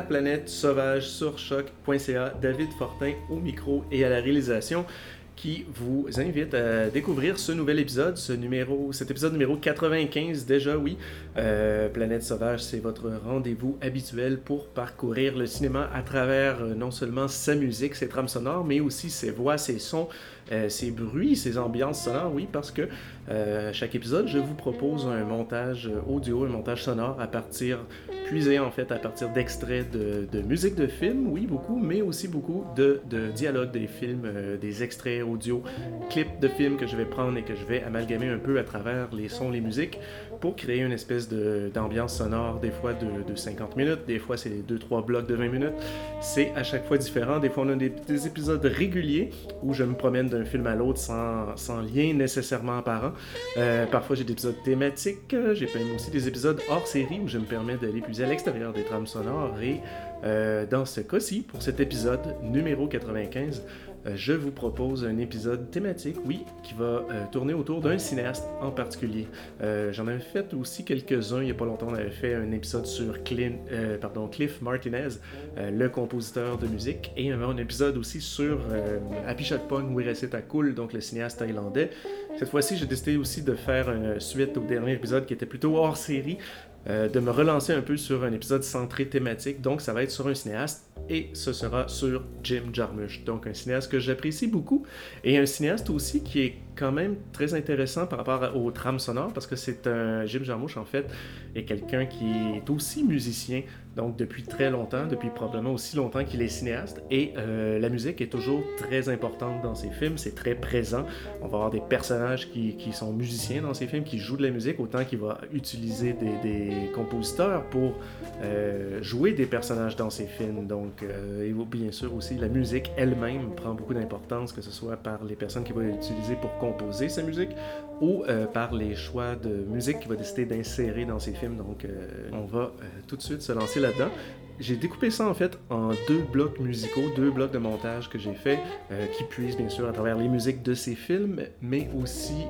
Planète Sauvage sur choc.ca. David Fortin au micro et à la réalisation qui vous invite à découvrir ce nouvel épisode, ce numéro, cet épisode numéro 95 déjà, oui. Euh, Planète Sauvage, c'est votre rendez-vous habituel pour parcourir le cinéma à travers euh, non seulement sa musique, ses trames sonores, mais aussi ses voix, ses sons, euh, ses bruits, ses ambiances sonores, oui, parce que à chaque épisode, je vous propose un montage audio, un montage sonore à partir, puisé en fait à partir d'extraits de, musique de film, oui, beaucoup, mais aussi beaucoup de dialogues des films, des extraits audio, clips de films que je vais prendre et que je vais amalgamer un peu à travers les sons, les musiques, pour créer une espèce d'ambiance sonore, des fois de, de, 50 minutes, des fois c'est 2-3 blocs de 20 minutes. C'est à chaque fois différent. Des fois on a des, des épisodes réguliers où je me promène d'un film à l'autre sans, sans, lien nécessairement apparent. Euh, parfois j'ai des épisodes thématiques, j'ai aussi des épisodes hors série où je me permets d'aller plus à l'extérieur des trames sonores et euh, dans ce cas-ci, pour cet épisode numéro 95, euh, je vous propose un épisode thématique, oui, qui va euh, tourner autour d'un cinéaste en particulier. J'en avais fait aussi quelques-uns il n'y a pas longtemps. On avait fait un épisode sur Clint, pardon, Cliff Martinez, le compositeur de musique, et un épisode aussi sur Happy Shot Pong, à Cool, donc le cinéaste thaïlandais. Cette fois-ci, j'ai décidé aussi de faire une suite au dernier épisode qui était plutôt hors série, de me relancer un peu sur un épisode centré thématique. Donc, ça va être sur un cinéaste et ce sera sur Jim Jarmusch. Donc un cinéaste que j'apprécie beaucoup et un cinéaste aussi qui est quand même très intéressant par rapport aux trames sonores parce que c'est un Jim Jarmusch en fait est quelqu'un qui est aussi musicien donc depuis très longtemps, depuis probablement aussi longtemps qu'il est cinéaste et euh, la musique est toujours très importante dans ses films, c'est très présent. On va avoir des personnages qui, qui, sont musiciens dans ses films, qui jouent de la musique autant qu'il va utiliser des, compositeurs pour euh, jouer des personnages dans ses films. Donc euh, et bien sûr aussi la musique elle-même prend beaucoup d'importance que ce soit par les personnes qui vont utiliser pour composer sa musique ou euh, par les choix de musique qu'il va décider d'insérer dans ses films. Donc, euh, on va tout de suite se lancer là-dedans. J'ai découpé ça en fait en deux blocs musicaux, deux blocs de montage que j'ai fait, qui puisent bien sûr à travers les musiques de ces films, mais aussi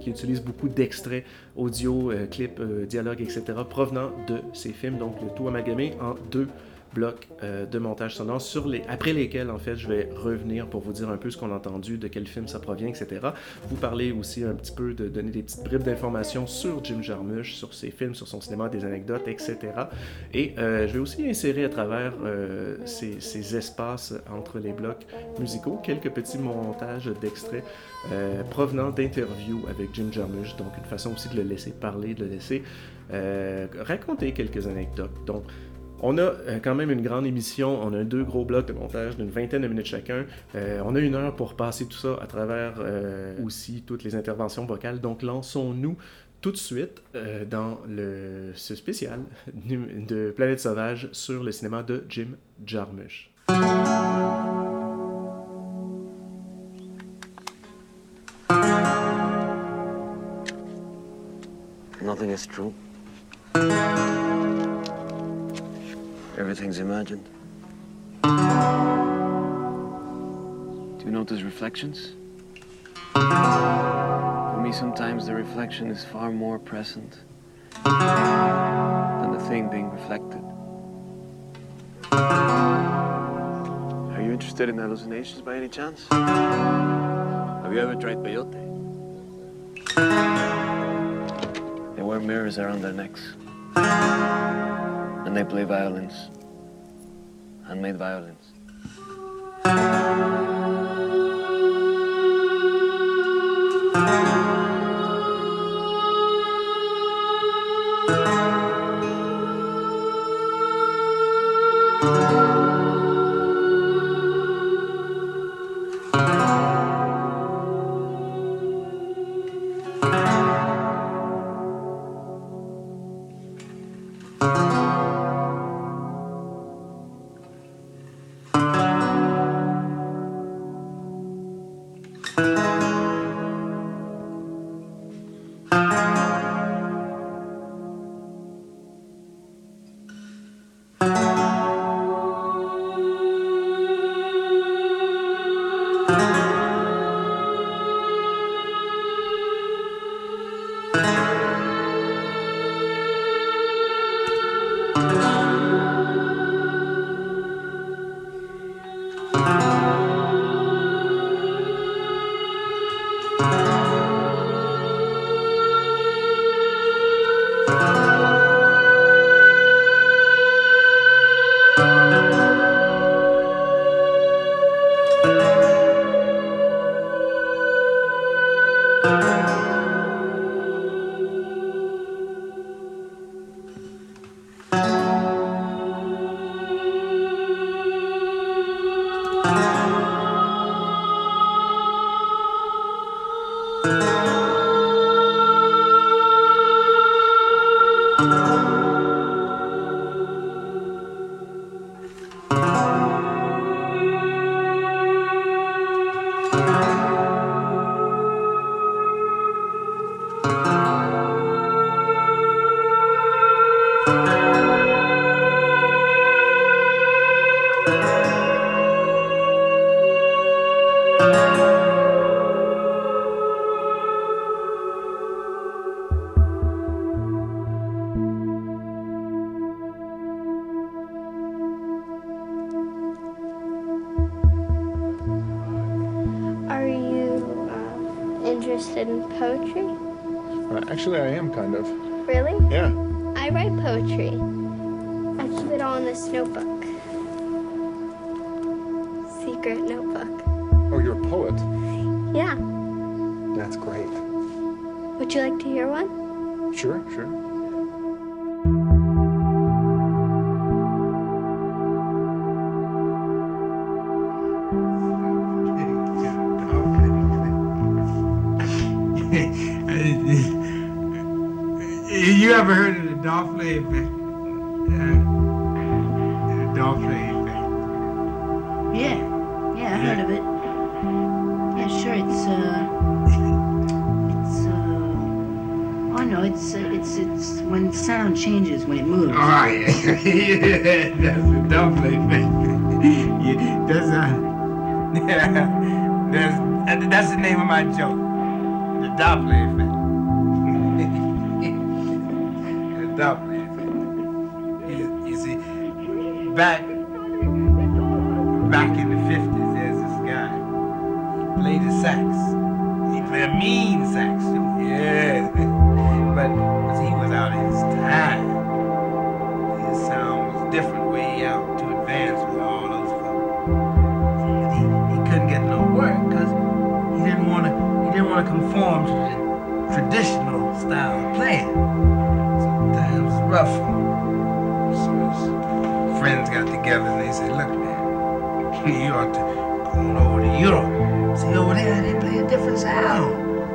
qui utilisent beaucoup d'extraits audio, clips, dialogues, etc. provenant de ces films. Donc le tout amalgamé en deux blocs euh, de montage sonore sur les, après lesquels en fait je vais revenir pour vous dire un peu ce qu'on a entendu, de quel film ça provient, etc. Vous parler aussi un petit peu de donner des petites bribes d'informations sur Jim Jarmusch, sur ses films, sur son cinéma, des anecdotes, etc. Et euh, je vais aussi insérer à travers euh, ces, ces, espaces entre les blocs musicaux quelques petits montages d'extraits provenant d'interviews avec Jim Jarmusch, donc une façon aussi de le laisser parler, de le laisser raconter quelques anecdotes. Donc on a euh, quand même une grande émission, on a deux gros blocs de montage d'une vingtaine de minutes chacun. Euh, on a une heure pour passer tout ça à travers euh, aussi toutes les interventions vocales. Donc lançons-nous tout de suite dans le, ce spécial de Planète Sauvage sur le cinéma de Jim Jarmusch. Nothing is true. Everything's imagined. Do you notice reflections? For me, sometimes the reflection is far more present than the thing being reflected. Are you interested in hallucinations by any chance? Have you ever tried peyote? They wear mirrors around their necks. And they play violins. Handmade violins. Heard of it. Yeah, sure. It's uh, it's uh, oh no, it's uh, it's it's when sound changes when it moves. Right, yeah, that's the Doppler effect. yeah, that's uh, that's uh, that's the name of my joke. The Doppler effect. the Doppler effect. You, you see, back sax. He played mean sax. Yeah, but he was out of his time. His sound was different, way out, too advanced with all those folks. He, he couldn't get no work because he didn't want to. He didn't want to conform to the traditional style of playing. Sometimes was rough. So his friends got together and they said, "Look, man, you ought to go on over to Europe. See over there, they play a different sound.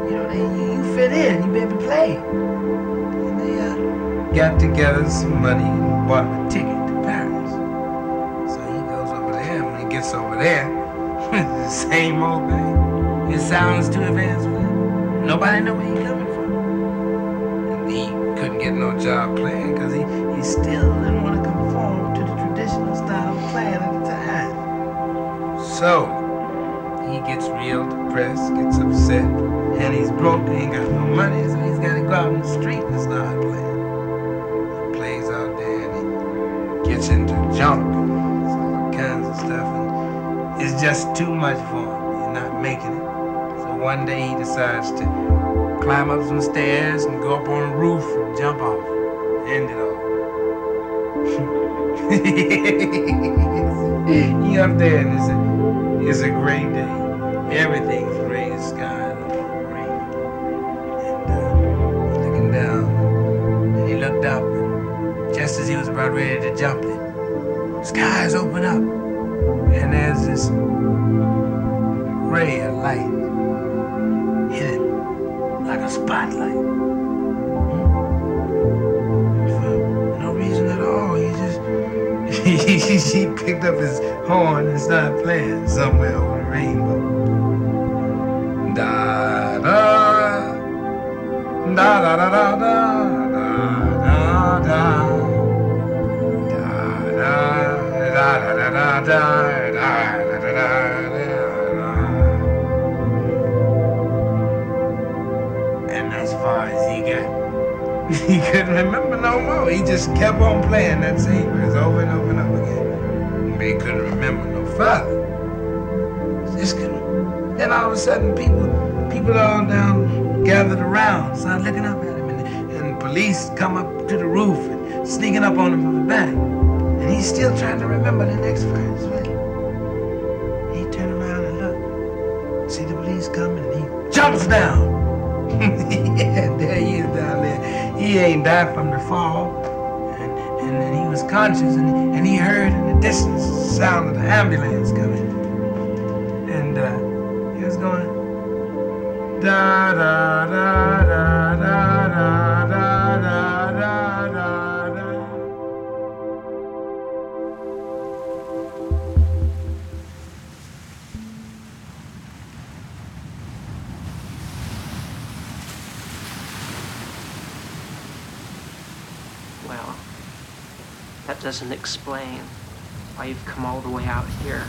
You know, they, you, you fit in. You be able to play." And they uh, got together some money and bought a ticket to Paris. So he goes over there, and when he gets over there, the same old thing. His sound's too advanced for him. Nobody know where he coming from. And he couldn't get no job playing because he, he still So he gets real depressed, gets upset, and he's broke, ain't got no money, so he's gotta go out in the street and start playing. He plays out there and he gets into junk and all kinds of stuff, and it's just too much for him. He's not making it. So one day he decides to climb up some stairs and go up on the roof and jump off. End it all. he up there and a, it's a great day. Everything's the sky gray. And uh, looking down and he looked up and just as he was about ready to jump it, skies open up and there's this ray of light hit it like a spotlight. He picked up his horn and started playing somewhere over the rainbow. Da da da da da da da da da da da da da da da da da da And as far as he got, he couldn't remember no more. He just kept on playing that same verse over and over and over again. But he couldn't remember no further. Just couldn't. Then all of a sudden, people, people all down gathered around, started looking up at him, and, and police come up to the roof and sneaking up on him from the back. And he's still trying to remember the next verse. He turned around and looked, see the police coming, and he jumps down. He ain't died from the fall. And, and then he was conscious and, and he heard in the distance the sound of the ambulance coming. And uh, he was going, da da da da da da doesn't explain why you've come all the way out here.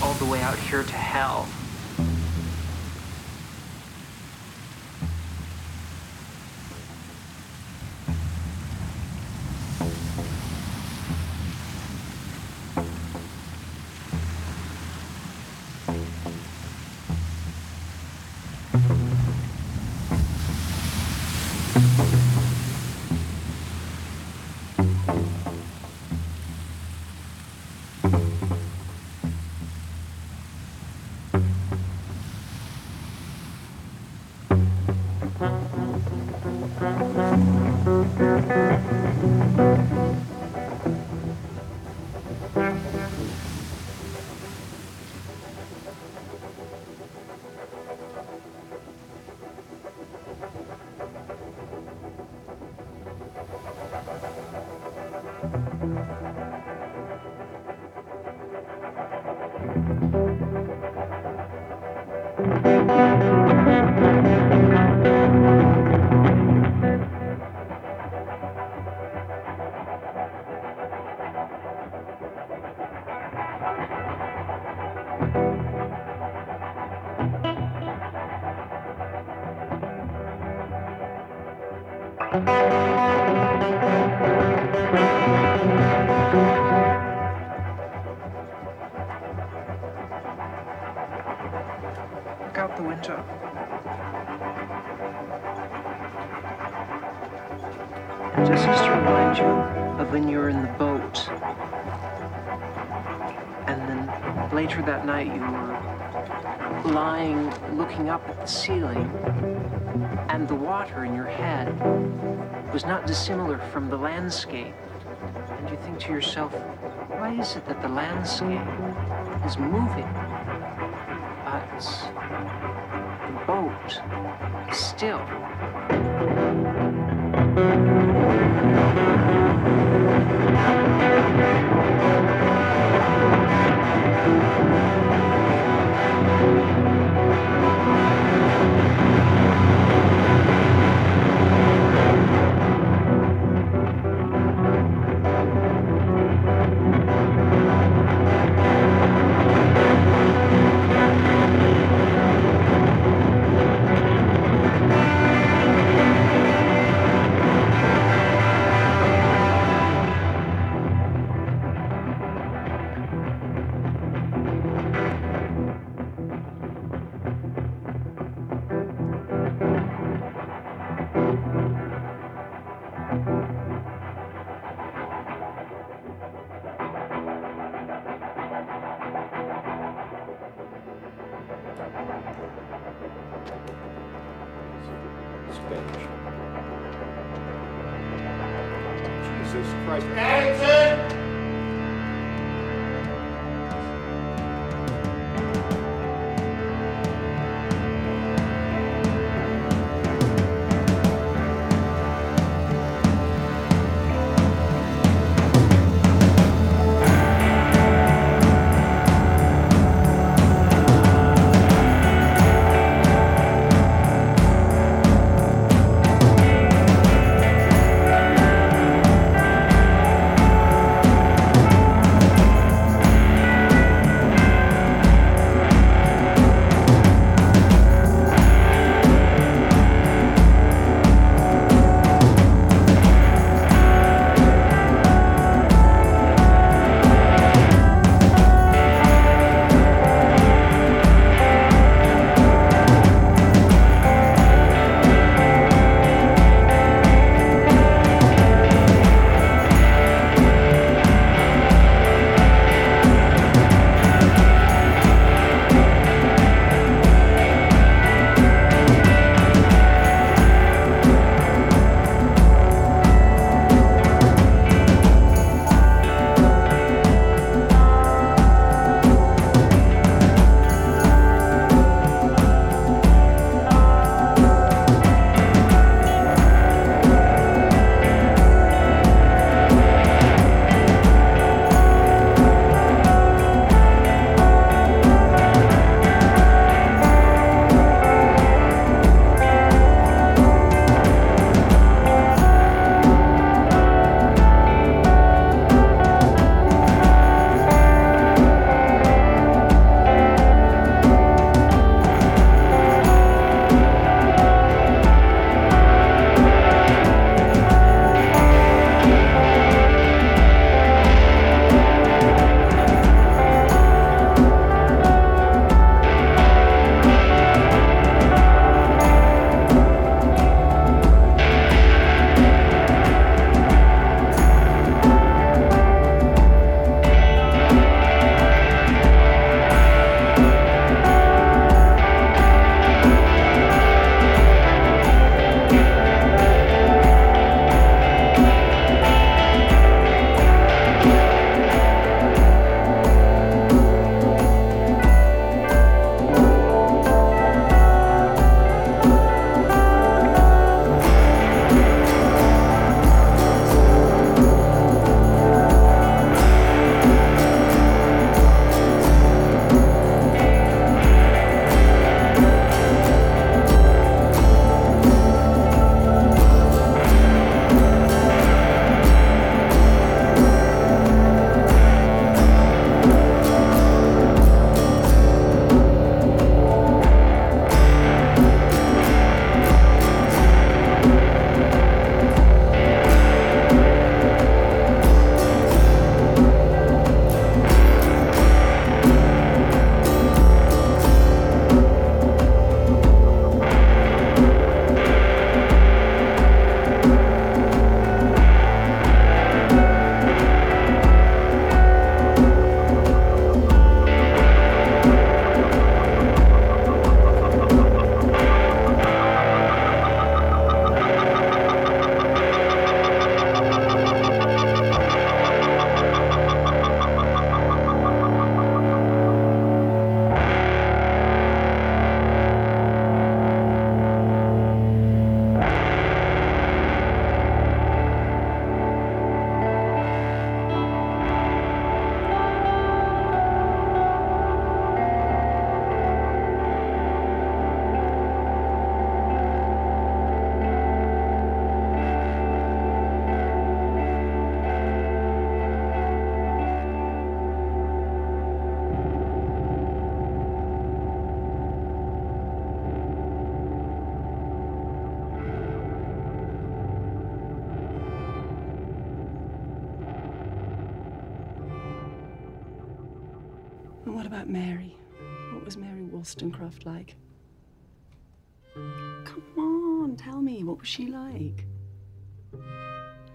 All the way out here to hell. Later that night you were lying looking up at the ceiling, and the water in your head was not dissimilar from the landscape. And you think to yourself, why is it that the landscape is moving? But the boat is still.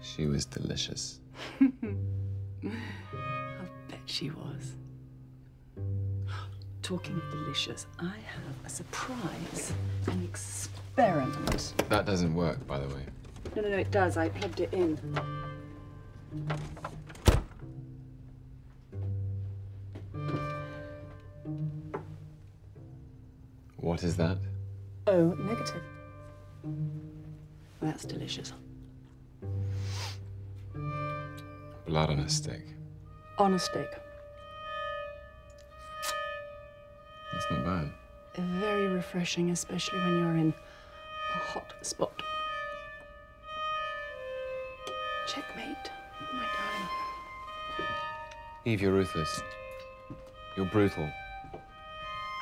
She was delicious. I bet she was. Talking of delicious, I have a surprise, an experiment. That doesn't work, by the way. No, no, no, it does. I plugged it in. What is that? Oh, negative. That's delicious. Blood on a stick. On a stick. That's not bad. Very refreshing, especially when you're in a hot spot. Checkmate, my darling. Eve, you're ruthless. You're brutal.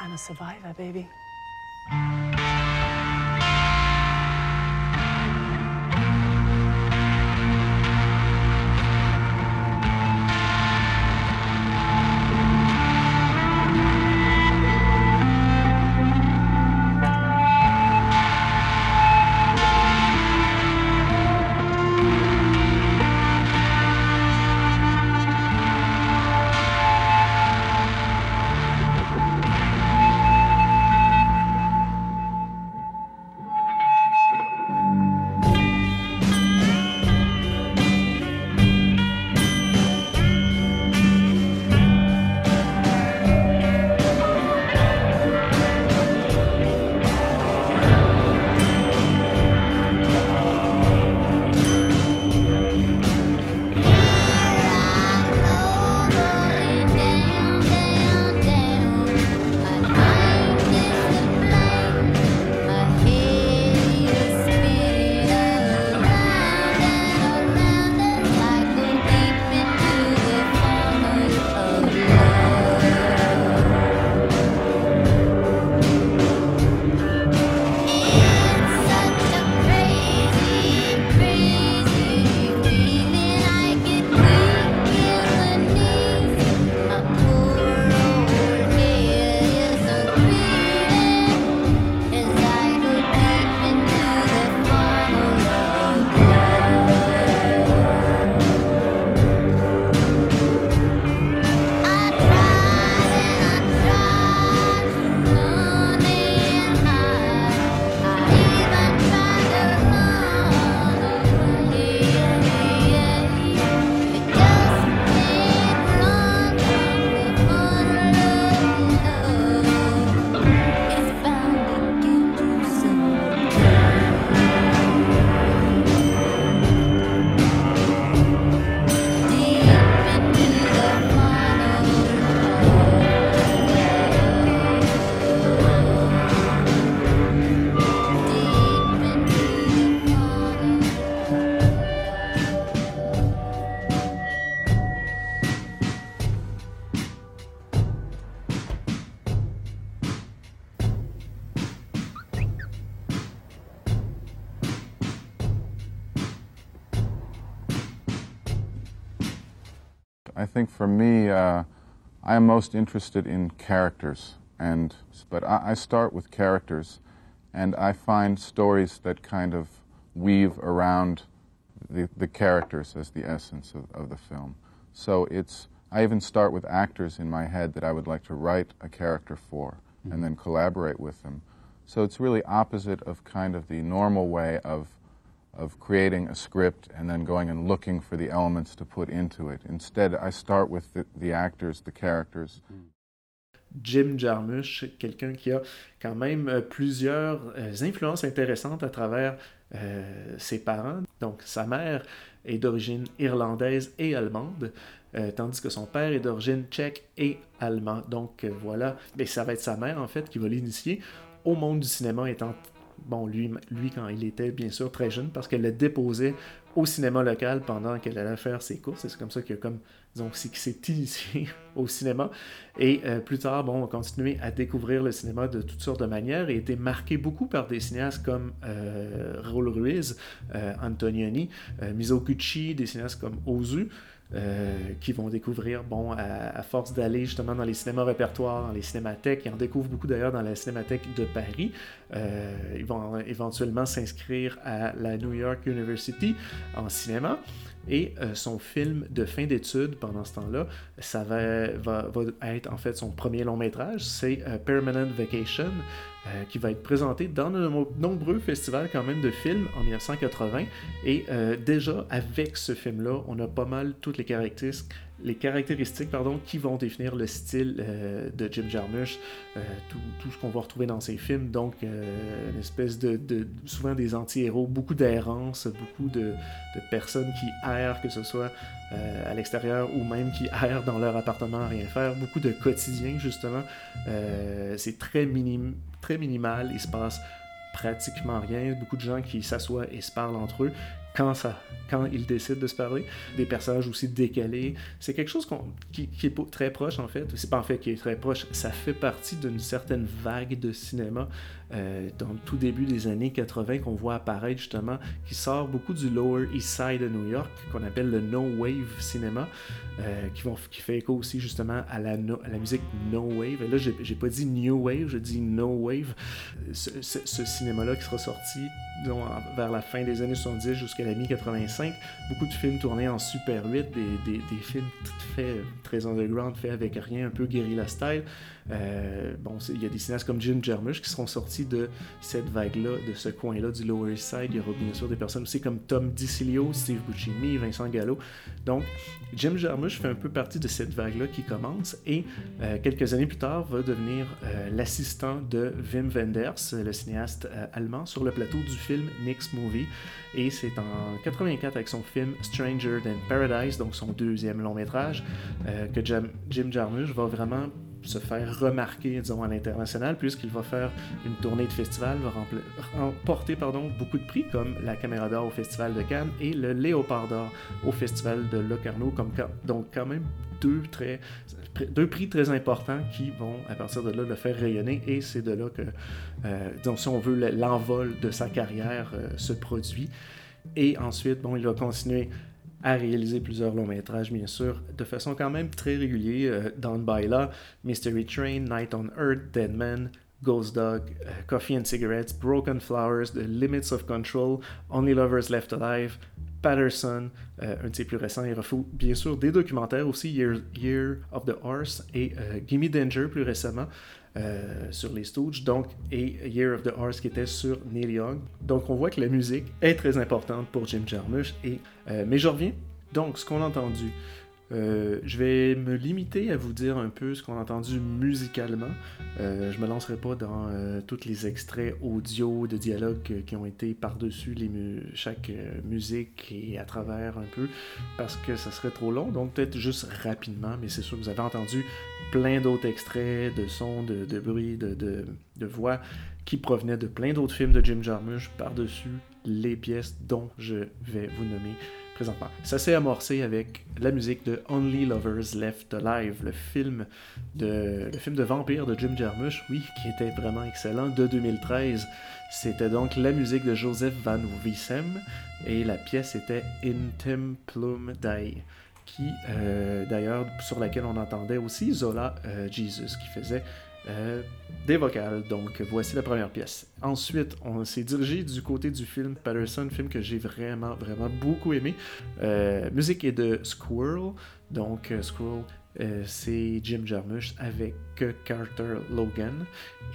I'm a survivor, baby. I am most interested in characters, and but I, I start with characters, and I find stories that kind of weave around the, the characters as the essence of, of the film. So it's I even start with actors in my head that I would like to write a character for, and mm-hmm. then collaborate with them. So it's really opposite of kind of the normal way of of creating a script and then going and looking for the elements to put into it. Instead, I start with the, the actors, the characters. Jim Jarmusch, quelqu'un qui a quand même euh, plusieurs euh, influences intéressantes à travers euh, ses parents. Donc, sa mère est d'origine irlandaise et allemande, euh, tandis que son père est d'origine tchèque et allemand. Donc, euh, voilà. Mais ça va être sa mère, en fait, qui va l'initier au monde du cinéma, étant bon, lui, lui, quand il était bien sûr très jeune, parce qu'elle le déposait au cinéma local pendant qu'elle allait faire ses courses. C'est comme ça qu'il comme, s'est initié au cinéma. Et euh, plus tard, bon, on a continué à découvrir le cinéma de toutes sortes de manières et été marqué beaucoup par des cinéastes comme euh, Raoul Ruiz, euh, Antonioni, euh, Mizoguchi, des cinéastes comme Ozu. Euh, qui vont découvrir, bon, à, force d'aller justement dans les cinémas répertoires, dans les cinémathèques, ils en découvrent beaucoup d'ailleurs dans la cinémathèque de Paris. Euh, ils vont éventuellement s'inscrire à la New York University en cinéma. Et euh, son film de fin d'études pendant ce temps-là, ça va, être en fait son premier long métrage, c'est euh, Permanent Vacation, euh, qui va être présenté dans de nombreux festivals quand même de films en 1980. Et déjà avec ce film-là, on a pas mal toutes les caractéristiques, les caractéristiques pardon, qui vont définir le style euh, de Jim Jarmusch, euh, tout, ce qu'on va retrouver dans ses films. Donc, euh, une espèce de, souvent des anti-héros, beaucoup d'errance, beaucoup de, personnes qui errent, que ce soit à l'extérieur ou même qui errent dans leur appartement à rien faire, beaucoup de quotidien justement. C'est très, minim, très minimal, il se passe pratiquement rien. Beaucoup de gens qui s'assoient et se parlent entre eux quand, ça, quand ils décident de se parler. Des personnages aussi décalés. C'est quelque chose qui, qui, est très proche, en fait. C'est pas en fait qui est très proche, ça fait partie d'une certaine vague de cinéma euh, dans le tout début des années 80 qu'on voit apparaître justement, qui sort beaucoup du Lower East Side de New York, qu'on appelle le No Wave cinéma, euh, qui, vont, qui fait écho aussi justement à la, musique No Wave. Et là, j'ai pas dit New Wave, je dis No Wave. Ce, cinéma-là qui sera sorti vers la fin des années 70 jusqu'à la mi-85, beaucoup de films tournés en Super 8, des, des, des films faits très underground, faits avec rien, un peu guerrilla style. Euh, bon, il y a des cinéastes comme Jim Jarmusch qui seront sortis de cette vague-là, de ce coin-là du Lower East Side. Il y aura bien sûr des personnes aussi comme Tom DiCilio, Steve Buscemi, Vincent Gallo. Donc, Jim Jarmusch fait un peu partie de cette vague-là qui commence et euh, quelques années plus tard va devenir euh, l'assistant de Wim Wenders, le cinéaste allemand, sur le plateau du film Nick's Movie. Et c'est en 84 avec son film Stranger Than Paradise, donc son deuxième long métrage, que Jim Jarmusch va vraiment se faire remarquer, disons, à l'international, puisqu'il va faire une tournée de festival, va remporter pardon, beaucoup de prix, comme la Caméra d'Or au Festival de Cannes et le Léopard d'Or au Festival de Locarno, comme, donc quand même deux, très, deux prix très importants qui vont, à partir de là, le faire rayonner, et c'est de là que, euh, si on veut, l'envol de sa carrière euh, se produit. Et ensuite, bon, il va continuer à réaliser plusieurs longs métrages, bien sûr, de façon quand même très régulière. Euh, Down by Law, Mystery Train, Night on Earth, Dead Man, Ghost Dog, uh, Coffee and Cigarettes, Broken Flowers, The Limits of Control, Only Lovers Left Alive, Patterson, euh, un de ses plus récents. Il refoule bien sûr des documentaires aussi, Year, Year of the Horse et euh, Gimme Danger plus récemment. Euh, sur les Stooges, donc, et Year of the Horse qui était sur Neil Young. Donc on voit que la musique est très importante pour Jim Jarmusch. Et, euh, mais je reviens. Donc, ce qu'on a entendu, euh, je vais me limiter à vous dire un peu ce qu'on a entendu musicalement. Euh, je me lancerai pas dans euh, tous les extraits audio de dialogue qui ont été par-dessus chaque euh, musique et à travers un peu, parce que ça serait trop long. Donc peut-être juste rapidement, mais c'est sûr que vous avez entendu plein d'autres extraits de sons, de, bruits, de, de, de voix qui provenaient de plein d'autres films de Jim Jarmusch par-dessus les pièces dont je vais vous nommer Ça s'est amorcé avec la musique de Only Lovers Left Alive, le film de, le film de vampire de Jim Jarmusch, oui, qui était vraiment excellent, de 2013. C'était donc la musique de Joseph Van Wiesem et la pièce était In Templum Dei qui euh, d'ailleurs sur laquelle on entendait aussi Zola euh, Jesus qui faisait euh, des vocales. Donc voici la première pièce. Ensuite, on s'est dirigé du côté du film Patterson, film que j'ai vraiment, vraiment beaucoup aimé. Euh, musique est de Squirrel. Donc euh, Squirrel, c'est Jim Jarmusch avec Carter Logan.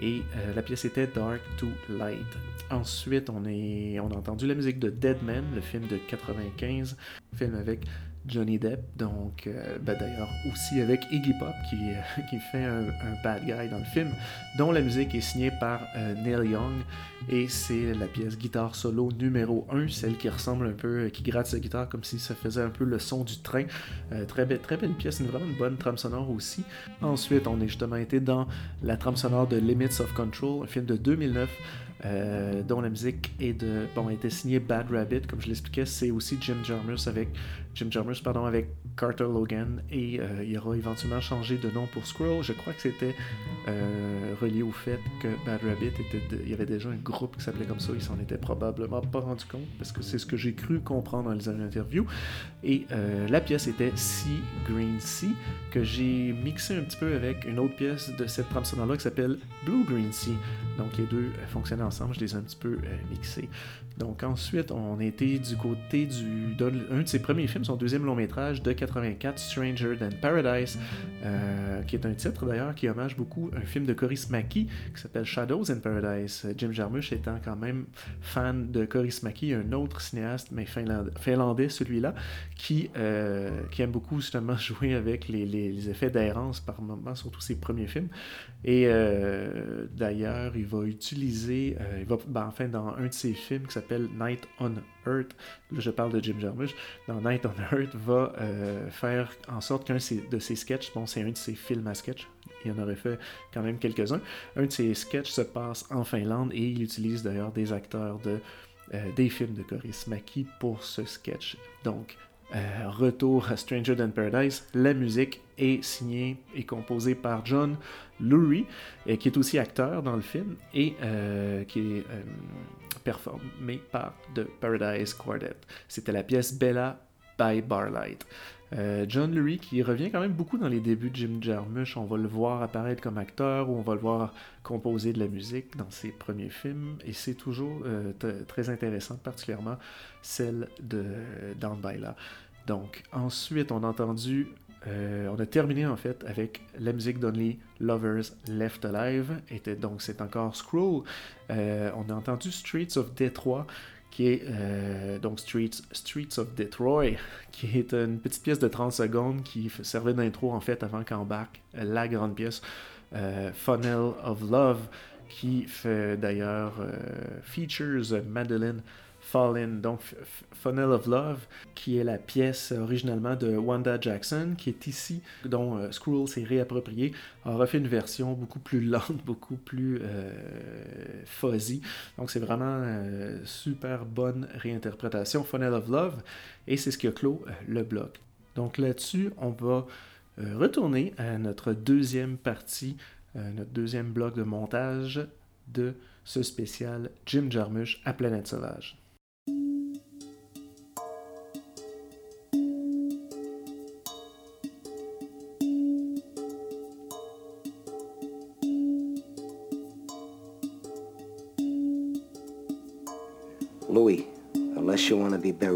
Et la pièce était Dark to Light. Ensuite, on, est, on a entendu la musique de Dead Man, le film de 95, film avec Johnny Depp, donc euh, ben d'ailleurs aussi avec Iggy Pop qui, euh, qui fait un, bad guy dans le film, dont la musique est signée par euh, Neil Young et c'est la pièce guitare solo numéro 1, celle qui ressemble un peu, qui gratte sa guitare comme si ça faisait un peu le son du train. très, belle, très belle pièce, une vraiment une bonne trame sonore aussi. Ensuite, on est justement été dans la trame sonore de Limits of Control, un film de 2009. Euh, dont la musique est de bon été signée Bad Rabbit comme je l'expliquais c'est aussi Jim Jarmusch avec Jim Jarmusch pardon, avec Carter Logan, et euh, il aura éventuellement changé de nom pour Squirrel. Je crois que c'était euh, relié au fait que Bad Rabbit était, il y avait déjà un groupe qui s'appelait comme ça. Il s'en était probablement pas rendu compte parce que c'est ce que j'ai cru comprendre en lisant l'interview. Et euh, la pièce était Sea Green Sea que j'ai mixé un petit peu avec une autre pièce de cette trame sonore-là qui s'appelle Blue Green Sea. Donc les deux fonctionnaient ensemble, je les ai un petit peu mixés. Donc ensuite, on était du côté du un de ses premiers films, son deuxième long métrage de 84, Stranger Than Paradise, euh, qui est un titre d'ailleurs qui hommage beaucoup un film de Coris Maki qui s'appelle Shadows in Paradise. Jim Jarmusch étant quand même fan de Coris Maki, un autre cinéaste, mais finlandais, celui-là, qui, euh, qui aime beaucoup justement jouer avec les, les- les effets d'errance par moments, surtout ses premiers films. Et euh, d'ailleurs, il va utiliser, euh, il va, ben, enfin, dans un de ses films qui s'appelle Night on Earth, là je parle de Jim Jarmusch, dans Night on Earth, va euh, faire en sorte qu'un de ses- sketchs, bon, c'est un de ses films à sketch, il en aurait fait quand même quelques-uns, un de ses sketchs se passe en Finlande et il utilise d'ailleurs des acteurs de, des films de Coris Maki pour ce sketch. Donc, euh, retour à Stranger Than Paradise, la musique est signée et composée par John Lurie, euh, qui est aussi acteur dans le film et euh, qui est performé par The Paradise Quartet. C'était la pièce Bella by Barlight. Euh, John Lurie qui revient quand même beaucoup dans les débuts de Jim Jarmusch. On va le voir apparaître comme acteur ou on va le voir composer de la musique dans ses premiers films et c'est toujours euh, très intéressant, particulièrement celle de Down by Là. Donc ensuite on a entendu, euh, on a terminé en fait avec la musique d'Only Lovers Left Alive. Était donc c'est encore Scroll. On a entendu Streets of Detroit qui est euh, donc Streets, Streets of Detroit, qui est une petite pièce de 30 secondes qui servait d'intro en fait avant qu'embarque la grande pièce euh, Funnel of Love, qui fait d'ailleurs euh, features Madeline Fallin, donc Funnel of Love, qui est la pièce originalement de Wanda Jackson, qui est ici, dont euh, s'est réapproprié, a refait une version beaucoup plus lente, beaucoup plus euh, fuzzy. Donc c'est vraiment euh, super bonne réinterprétation, Funnel of Love, et c'est ce qui a clos euh, le bloc. Donc là-dessus, on va euh, retourner à notre deuxième partie, notre deuxième bloc de montage de ce spécial Jim Jarmusch à Planète Sauvage.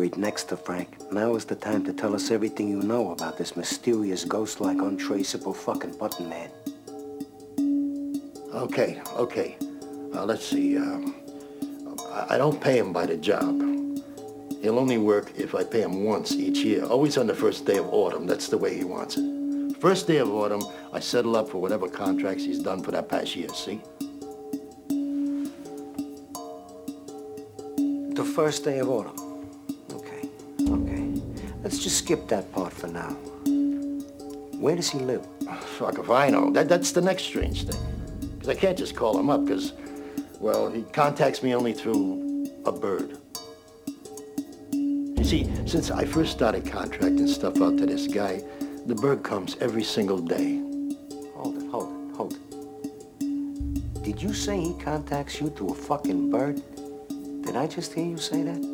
Buried next to Frank, now is the time to tell us everything you know about this mysterious, ghost-like, untraceable fucking button man. Okay, okay. Uh, let's see. Um, I, I don't pay him by the job. He'll only work if I pay him once each year, always on the first day of autumn. That's the way he wants it. First day of autumn, I settle up for whatever contracts he's done for that past year, see? The first day of autumn. Let's just skip that part for now. Where does he live? Oh, fuck if I know. That, that's the next strange thing. Because I can't just call him up, because, well, he contacts me only through a bird. You see, since I first started contracting stuff out to this guy, the bird comes every single day. Hold it, hold it, hold it. Did you say he contacts you through a fucking bird? Did I just hear you say that?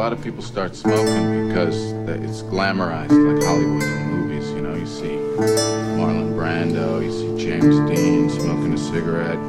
Lot of people start smoking because it's glamorized, like Hollywood in the movies. You know, you see Marlon Brando, you see James Dean smoking a cigarette.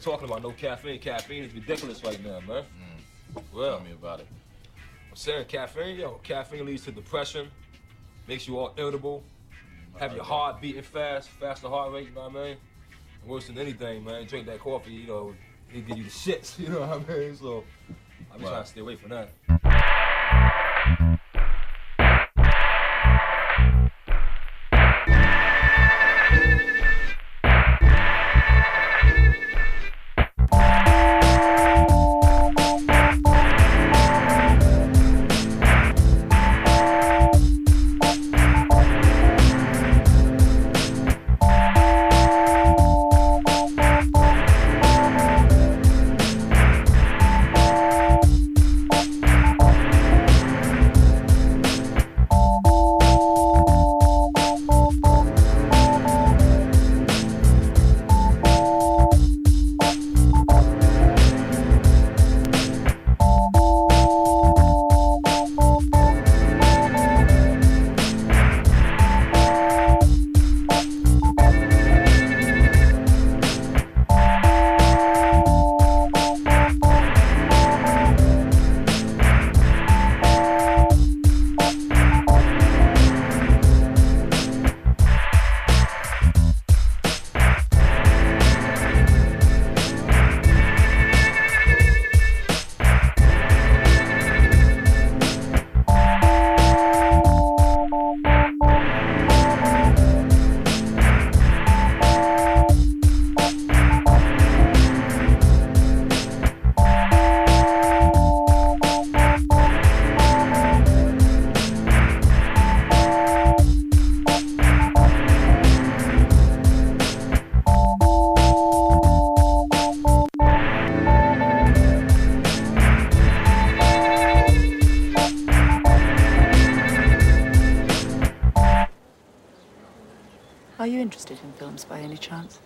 Talking about no caffeine. Caffeine is ridiculous right now, man. Mm. Well, Tell me about it. I'm saying caffeine, yo, caffeine leads to depression, makes you all irritable, mm, have your heart beating fast, faster heart rate, you know what I mean? And worse than anything, man, drink that coffee, you know, it give you the shits, you know what I mean? So I'm just Right. trying to stay away from that. Are you interested in films by any chance?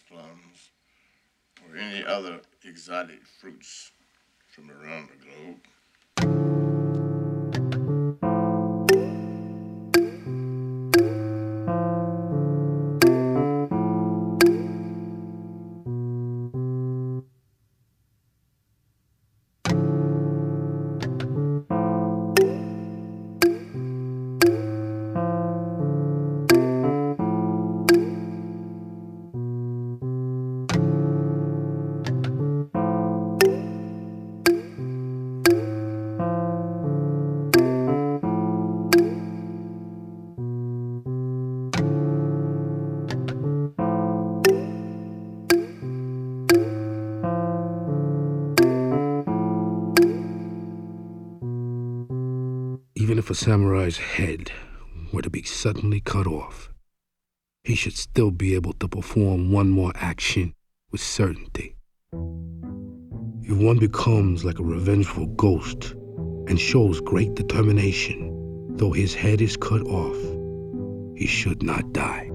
Plums? Or any other exotic fruits from around the globe? Samurai's head were to be suddenly cut off, he should still be able to perform one more action with certainty. If one becomes like a revengeful ghost and shows great determination, though his head is cut off, he should not die.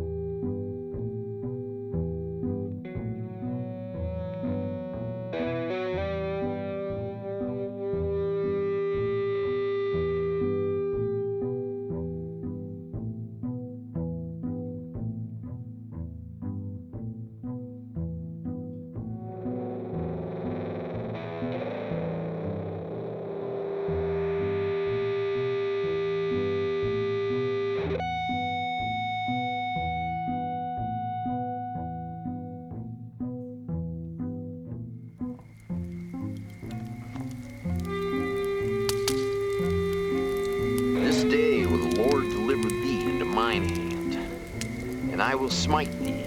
Smite thee,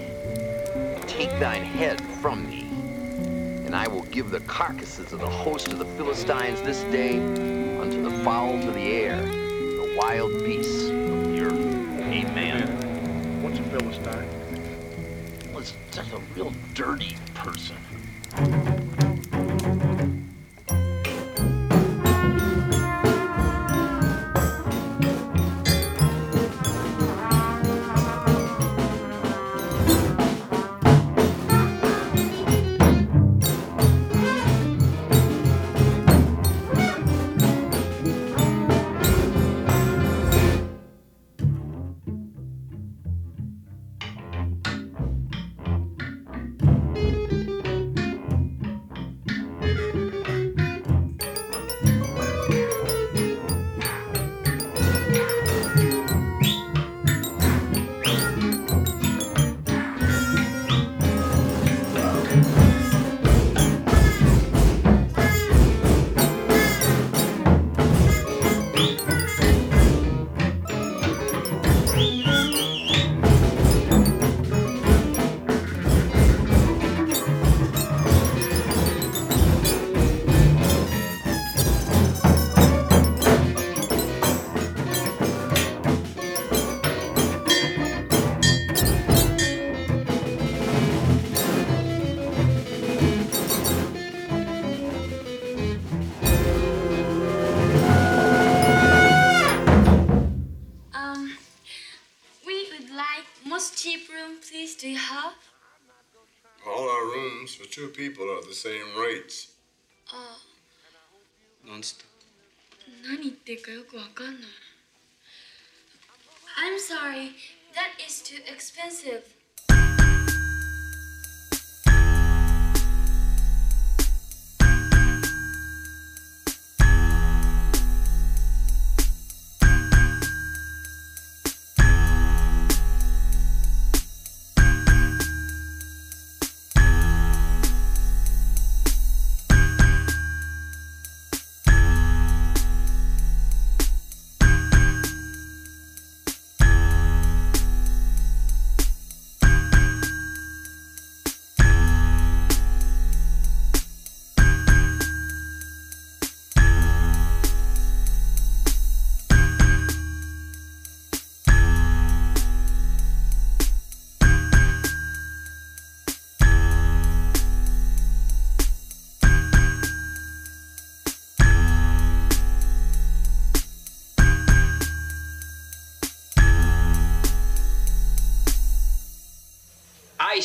take thine head from thee, and I will give the carcasses of the host of the Philistines this day unto the fowls of the air, the wild beasts of the earth. Amen. What's a Philistine? Well, it's just a real dirty two people are the same rates. あなんつって何言ってるかよくわかんない I'm sorry that is too expensive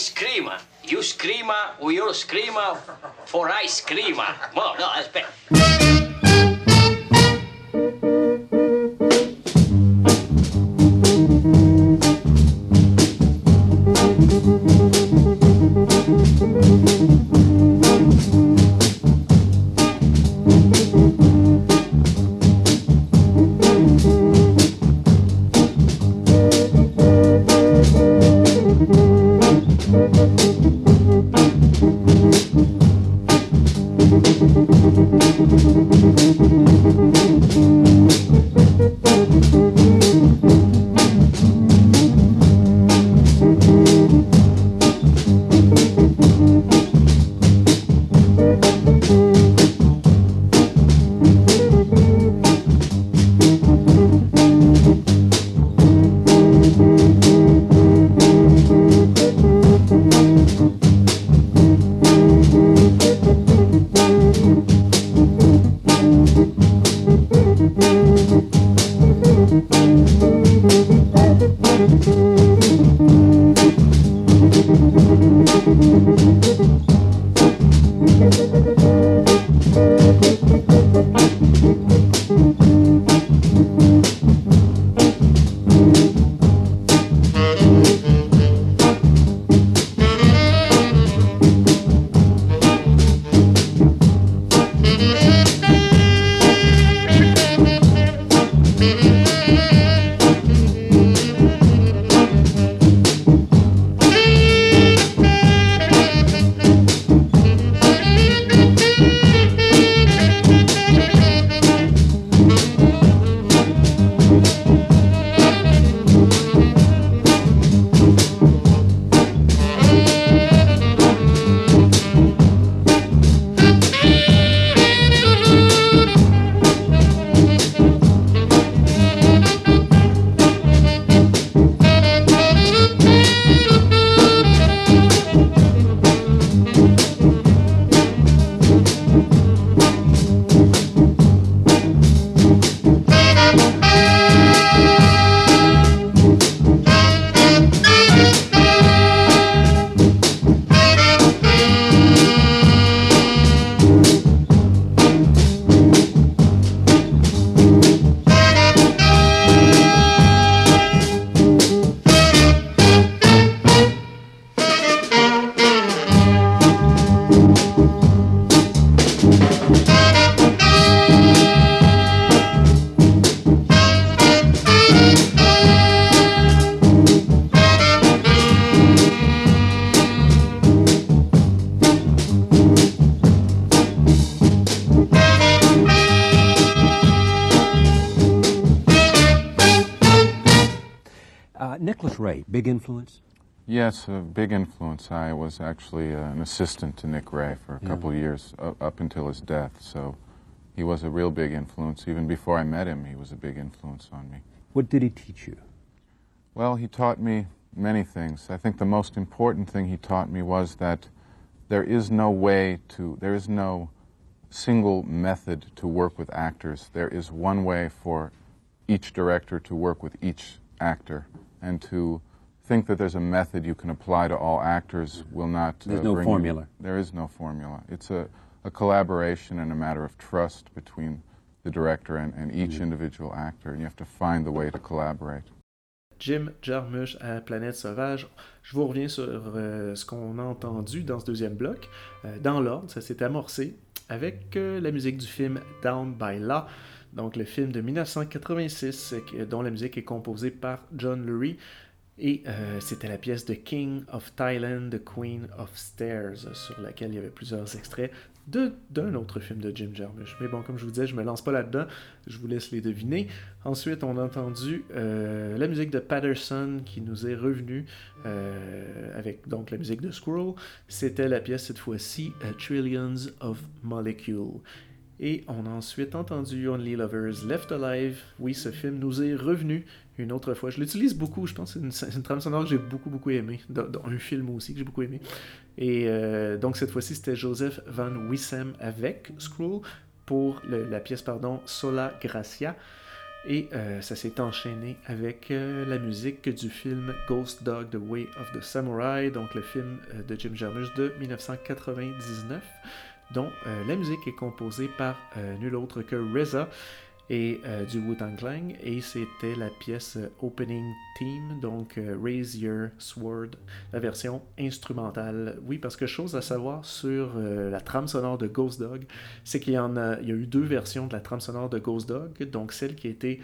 Screamer. You screamer, we all screamer for ice screamer. Well, no, that's better. Yes, a big influence. I was actually uh, an assistant to Nick Ray for a Yeah. couple of years, uh, up until his death. So he was a real big influence. Even before I met him, he was a big influence on me. What did he teach you? Well, he taught me many things. I think the most important thing he taught me was that there is no way to, there is no single method to work with actors. There is one way for each director to work with each actor and to think that there's a method you can apply to all actors will not. uh, There's no bring you- formula. there is no formula. It's a, a collaboration and a matter of trust between the director and, and each Mm-hmm. individual actor, and you have to find the way to collaborate. Jim Jarmusch à Planète Sauvage. Je vous reviens sur euh, ce qu'on a entendu dans ce deuxième bloc. Euh, dans l'ordre, ça s'est amorcé avec euh, la musique du film Down by Law, donc le film de 1986 euh, dont la musique est composée par John Lurie. Et euh, c'était la pièce de King of Thailand, The Queen of Stairs, sur laquelle il y avait plusieurs extraits d'un autre film de Jim Jarmusch. Mais bon, comme je vous disais, je me lance pas là-dedans, je vous laisse les deviner. Ensuite, on a entendu euh, la musique de Patterson qui nous est revenue euh, avec donc la musique de Squirrel. C'était la pièce cette fois-ci, Trillions of Molecules. Et on a ensuite entendu Only Lovers Left Alive. Oui, ce film nous est revenu une autre fois. Je l'utilise beaucoup, je pense c'est une, une trame sonore que j'ai beaucoup, beaucoup aimé. Dans, un film aussi que j'ai beaucoup aimé. Et euh, donc cette fois-ci, c'était Joseph Van Wissem avec Scroll pour la pièce, pardon, Sola Gracia. Et euh, ça s'est enchaîné avec euh, la musique du film Ghost Dog, The Way of the Samurai, donc le film de Jim Jarmusch de 1999, dont la musique est composée par nul autre que RZA et euh, du Wu-Tang Clan, et c'était la pièce euh, Opening Theme, donc euh, Raise Your Sword, la version instrumentale. Oui, parce que chose à savoir sur euh, la trame sonore de Ghost Dog, c'est qu'il y en a, il y a eu deux versions de la trame sonore de Ghost Dog, donc celle qui a été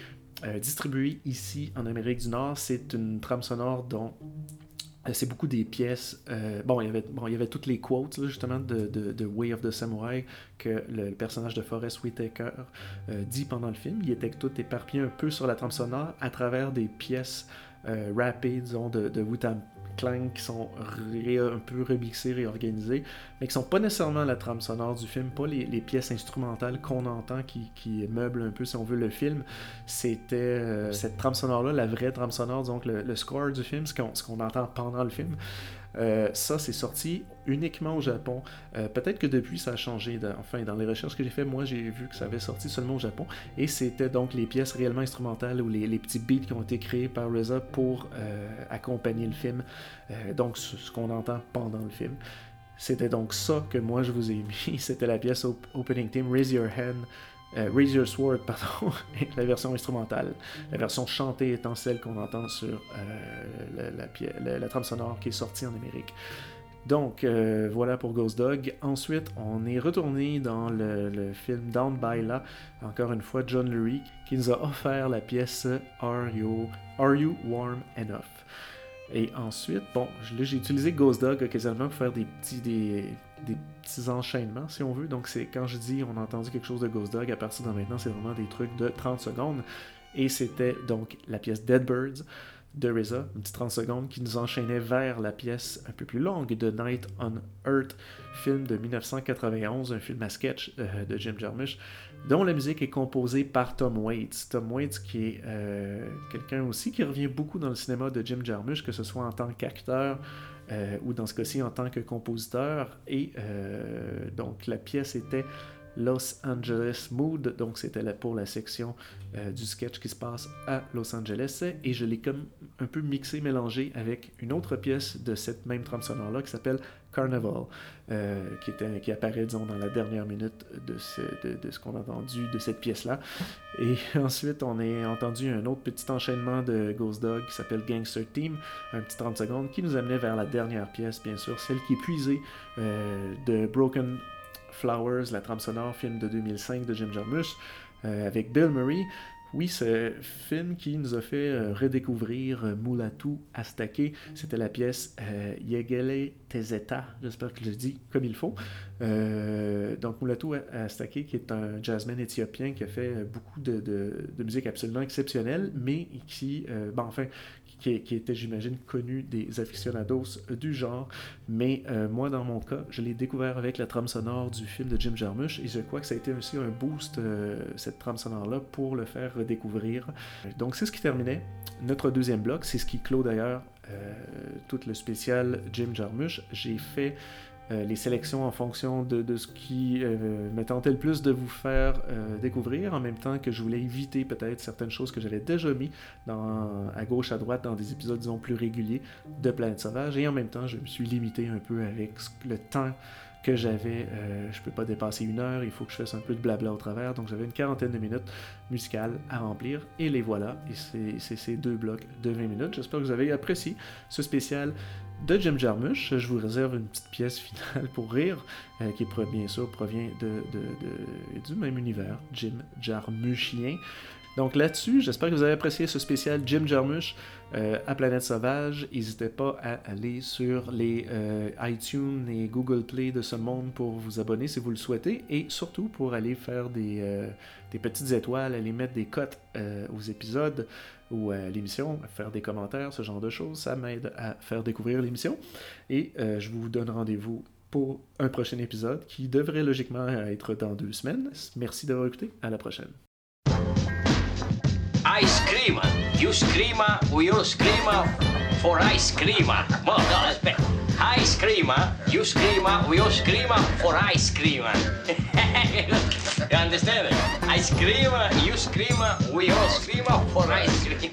distribuée ici en Amérique du Nord, c'est une trame sonore dont c'est beaucoup des pièces. euh, bon, il y avait, bon, il toutes les quotes, justement, de, de, Way of the Samurai que le, personnage de Forrest Whitaker euh, dit pendant le film. Il était tout éparpillé un peu sur la trame sonore à travers des pièces euh, rappées, disons, de, de Wu-Tang Clan qui sont un peu remixées, réorganisées, mais qui sont pas nécessairement la trame sonore du film, pas les, pièces instrumentales qu'on entend qui, meublent un peu, si on veut, le film. C'était euh, cette trame sonore-là, la vraie trame sonore, donc le, score du film, ce qu'on ce qu'on entend pendant le film. Euh, ça, c'est sorti uniquement au Japon. Euh, Peut-être que depuis, ça a changé. Enfin, dans les recherches que j'ai fait, moi, j'ai vu que ça avait sorti seulement au Japon. Et c'était donc les pièces réellement instrumentales ou les, petits beats qui ont été créés par RZA pour euh, accompagner le film. Euh, donc, ce, qu'on entend pendant le film. C'était donc ça que moi, je vous ai mis. C'était la pièce op- Opening Theme, Raise Your Hand. Raise Your Sword, pardon, la version instrumentale. La version chantée étant celle qu'on entend sur la, la la- la trame sonore qui est sortie en Amérique. Donc, euh, voilà pour Ghost Dog. Ensuite, on est retourné dans le, film Down by Là. Encore une fois, John Lurie qui nous a offert la pièce Are You, Warm Enough? Et ensuite, bon, j'ai utilisé Ghost Dog occasionnellement pour faire des petits, des, des petits enchaînements, si on veut. Donc, c'est quand je dis on a entendu quelque chose de Ghost Dog, à partir de maintenant, c'est vraiment des trucs de 30 secondes. Et c'était donc la pièce Dead Birds de RZA, une petite 30 secondes, qui nous enchaînait vers la pièce un peu plus longue de Night on Earth, film de 1991, un film à sketch euh, de Jim Jarmusch, dont la musique est composée par Tom Waits. Tom Waits qui est euh, quelqu'un aussi qui revient beaucoup dans le cinéma de Jim Jarmusch, que ce soit en tant qu'acteur euh, ou dans ce cas-ci en tant que compositeur. Et donc la pièce était Los Angeles Mood, donc c'était pour la section euh, du sketch qui se passe à Los Angeles, et je l'ai comme un peu mixé, mélangé avec une autre pièce de cette même trame sonore-là qui s'appelle Carnival, euh, qui, était, qui apparaît, disons, dans la dernière minute de ce, de ce qu'on a entendu de cette pièce-là. Et ensuite, on a entendu un autre petit enchaînement de Ghost Dog qui s'appelle Gangster Team, un petit 30 secondes, qui nous amenait vers la dernière pièce, bien sûr, celle qui est puisée euh, de Broken Flowers, la trame sonore, film de 2005 de Jim Jarmusch, euh, avec Bill Murray. Oui, ce film qui nous a fait euh, redécouvrir euh, Mulatu Astake, c'était la pièce euh, Yegele Tezeta, j'espère que je le dis comme il faut. Donc Mulatu Astake, qui est un jazzman éthiopien qui a fait beaucoup de, musique absolument exceptionnelle, mais qui, bon, enfin, qui, était, j'imagine, connu des aficionados du genre. Mais euh, moi, dans mon cas, je l'ai découvert avec la trame sonore du film de Jim Jarmusch et je crois que ça a été aussi un boost, euh, cette trame sonore-là, pour le faire redécouvrir. Donc, c'est ce qui terminait notre deuxième bloc. C'est ce qui clôt d'ailleurs euh, tout le spécial Jim Jarmusch. J'ai fait euh, les sélections en fonction de, ce qui euh, me tentait le plus de vous faire euh, découvrir, en même temps que je voulais éviter peut-être certaines choses que j'avais déjà mis à gauche, à droite, dans des épisodes, disons, plus réguliers de Planète Sauvage, et en même temps, je me suis limité un peu avec le temps que j'avais, je peux pas dépasser une heure, il faut que je fasse un peu de blabla au travers, donc j'avais une quarantaine de minutes musicales à remplir, et les voilà, et c'est ces deux blocs de 20 minutes. J'espère que vous avez apprécié ce spécial de Jim Jarmusch. Je vous réserve une petite pièce finale pour rire, euh, qui bien sûr provient de, du même univers, Jim Jarmuschien. Donc là-dessus, j'espère que vous avez apprécié ce spécial Jim Jarmusch euh, à Planète Sauvage. N'hésitez pas à aller sur les euh, iTunes et Google Play de ce monde pour vous abonner si vous le souhaitez et surtout pour aller faire des, des petites étoiles, aller mettre des cotes aux épisodes ou à l'émission, faire des commentaires, ce genre de choses. Ça m'aide à faire découvrir l'émission. Et euh, je vous donne rendez-vous pour un prochain épisode qui devrait logiquement être dans deux semaines. Merci d'avoir écouté. À la prochaine. Ice cream. You scream, we all scream for ice cream. That's better. Ice cream. You scream, we all scream for ice cream. you understand it? Ice cream. You scream, we all scream for ice cream.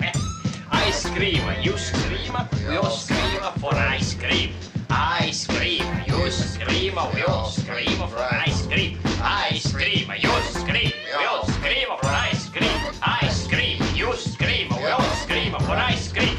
Ice cream. You scream, we all scream for ice cream. Ice cream. You scream, we all scream for ice cream. Ice cream. You scream, we all scream for ice cream. Ice cream. You scream, we all scream for ice cream.